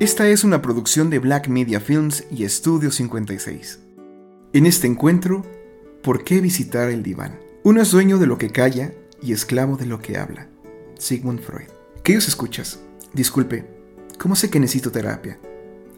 Esta es una producción de Black Media Films y Estudio 56. En este encuentro, ¿por qué visitar el diván? Uno es dueño de lo que calla y esclavo de lo que habla. Sigmund Freud. Queridos escuchas, disculpe, ¿cómo sé que necesito terapia?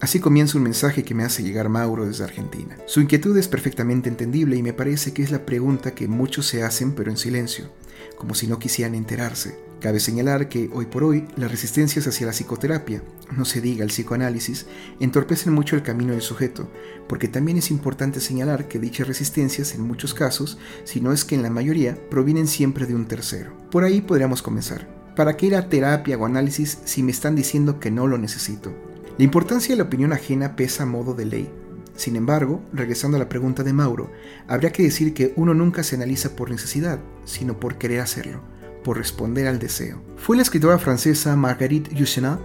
Así comienza un mensaje que me hace llegar Mauro desde Argentina. Su inquietud es perfectamente entendible y me parece que es la pregunta que muchos se hacen pero en silencio, como si no quisieran enterarse. Cabe señalar que hoy por hoy las resistencias hacia la psicoterapia, no se diga el psicoanálisis, entorpecen mucho el camino del sujeto, porque también es importante señalar que dichas resistencias en muchos casos, si no es que en la mayoría, provienen siempre de un tercero. Por ahí podríamos comenzar. ¿Para qué ir a terapia o análisis si me están diciendo que no lo necesito? La importancia de la opinión ajena pesa a modo de ley. Sin embargo, regresando a la pregunta de Mauro, habría que decir que uno nunca se analiza por necesidad, sino por querer hacerlo por responder al deseo. Fue la escritora francesa Marguerite Yourcenar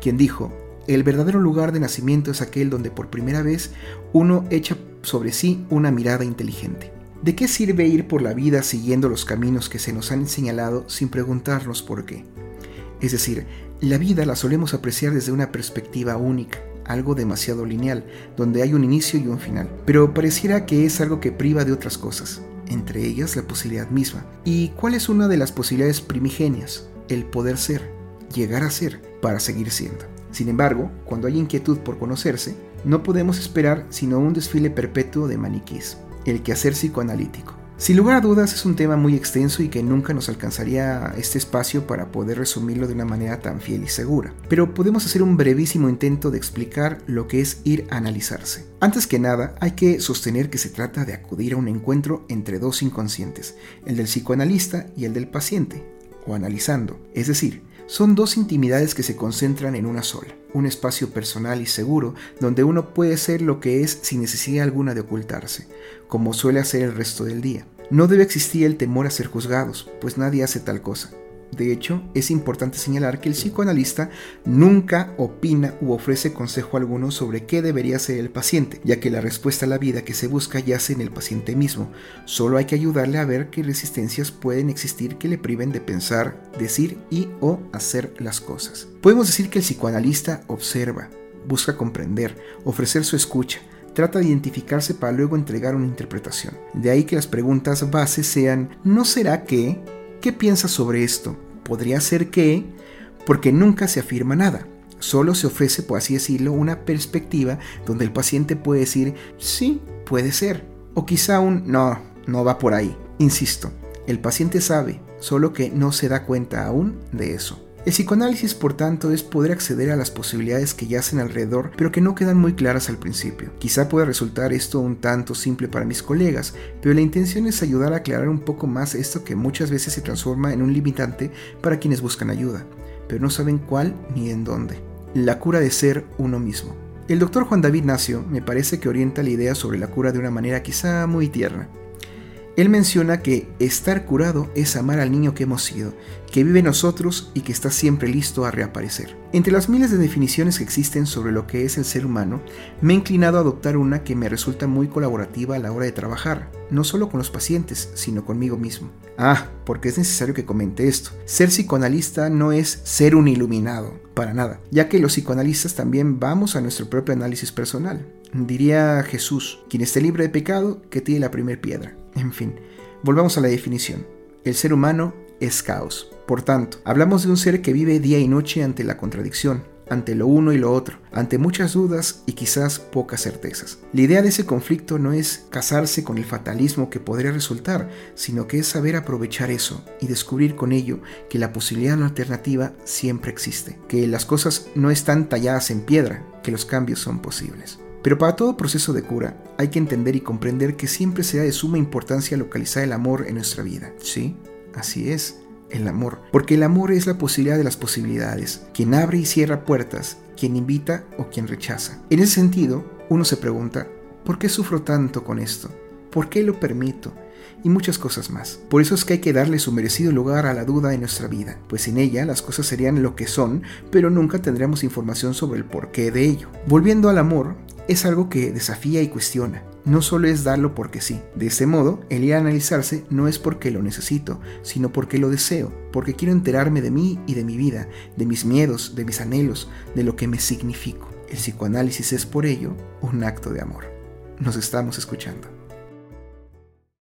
quien dijo, el verdadero lugar de nacimiento es aquel donde por primera vez uno echa sobre sí una mirada inteligente. ¿De qué sirve ir por la vida siguiendo los caminos que se nos han señalado sin preguntarnos por qué? Es decir, la vida la solemos apreciar desde una perspectiva única, algo demasiado lineal, donde hay un inicio y un final, pero pareciera que es algo que priva de otras cosas entre ellas la posibilidad misma. ¿Y cuál es una de las posibilidades primigenias? El poder ser, llegar a ser, para seguir siendo. Sin embargo, cuando hay inquietud por conocerse, no podemos esperar sino un desfile perpetuo de maniquís, el quehacer psicoanalítico. Sin lugar a dudas es un tema muy extenso y que nunca nos alcanzaría este espacio para poder resumirlo de una manera tan fiel y segura, pero podemos hacer un brevísimo intento de explicar lo que es ir a analizarse. Antes que nada, hay que sostener que se trata de acudir a un encuentro entre dos inconscientes, el del psicoanalista y el del paciente, o analizando, es decir, son dos intimidades que se concentran en una sola, un espacio personal y seguro donde uno puede ser lo que es sin necesidad alguna de ocultarse, como suele hacer el resto del día. No debe existir el temor a ser juzgados, pues nadie hace tal cosa. De hecho, es importante señalar que el psicoanalista nunca opina u ofrece consejo alguno sobre qué debería ser el paciente, ya que la respuesta a la vida que se busca yace en el paciente mismo. Solo hay que ayudarle a ver qué resistencias pueden existir que le priven de pensar, decir y o hacer las cosas. Podemos decir que el psicoanalista observa, busca comprender, ofrecer su escucha, trata de identificarse para luego entregar una interpretación. De ahí que las preguntas base sean ¿no será que? ¿Qué piensas sobre esto? Podría ser que, porque nunca se afirma nada. Solo se ofrece, por así decirlo, una perspectiva donde el paciente puede decir, sí, puede ser. O quizá un, no, no va por ahí. Insisto, el paciente sabe, solo que no se da cuenta aún de eso. El psicoanálisis, por tanto, es poder acceder a las posibilidades que yacen alrededor, pero que no quedan muy claras al principio. Quizá pueda resultar esto un tanto simple para mis colegas, pero la intención es ayudar a aclarar un poco más esto que muchas veces se transforma en un limitante para quienes buscan ayuda, pero no saben cuál ni en dónde. La cura de ser uno mismo. El doctor Juan David Nacio me parece que orienta la idea sobre la cura de una manera quizá muy tierna. Él menciona que estar curado es amar al niño que hemos sido, que vive en nosotros y que está siempre listo a reaparecer. Entre las miles de definiciones que existen sobre lo que es el ser humano, me he inclinado a adoptar una que me resulta muy colaborativa a la hora de trabajar, no solo con los pacientes, sino conmigo mismo. Ah, porque es necesario que comente esto. Ser psicoanalista no es ser un iluminado, para nada, ya que los psicoanalistas también vamos a nuestro propio análisis personal. Diría Jesús, quien esté libre de pecado, que tire la primera piedra. En fin, volvamos a la definición. El ser humano es caos. Por tanto, hablamos de un ser que vive día y noche ante la contradicción, ante lo uno y lo otro, ante muchas dudas y quizás pocas certezas. La idea de ese conflicto no es casarse con el fatalismo que podría resultar, sino que es saber aprovechar eso y descubrir con ello que la posibilidad alternativa siempre existe, que las cosas no están talladas en piedra, que los cambios son posibles. Pero para todo proceso de cura hay que entender y comprender que siempre será de suma importancia localizar el amor en nuestra vida. Sí, así es, el amor. Porque el amor es la posibilidad de las posibilidades, quien abre y cierra puertas, quien invita o quien rechaza. En ese sentido, uno se pregunta, ¿por qué sufro tanto con esto? ¿Por qué lo permito? y muchas cosas más. Por eso es que hay que darle su merecido lugar a la duda en nuestra vida, pues sin ella las cosas serían lo que son, pero nunca tendríamos información sobre el porqué de ello. Volviendo al amor, es algo que desafía y cuestiona. No solo es darlo porque sí. De este modo, el ir a analizarse no es porque lo necesito, sino porque lo deseo, porque quiero enterarme de mí y de mi vida, de mis miedos, de mis anhelos, de lo que me significo. El psicoanálisis es por ello un acto de amor. Nos estamos escuchando.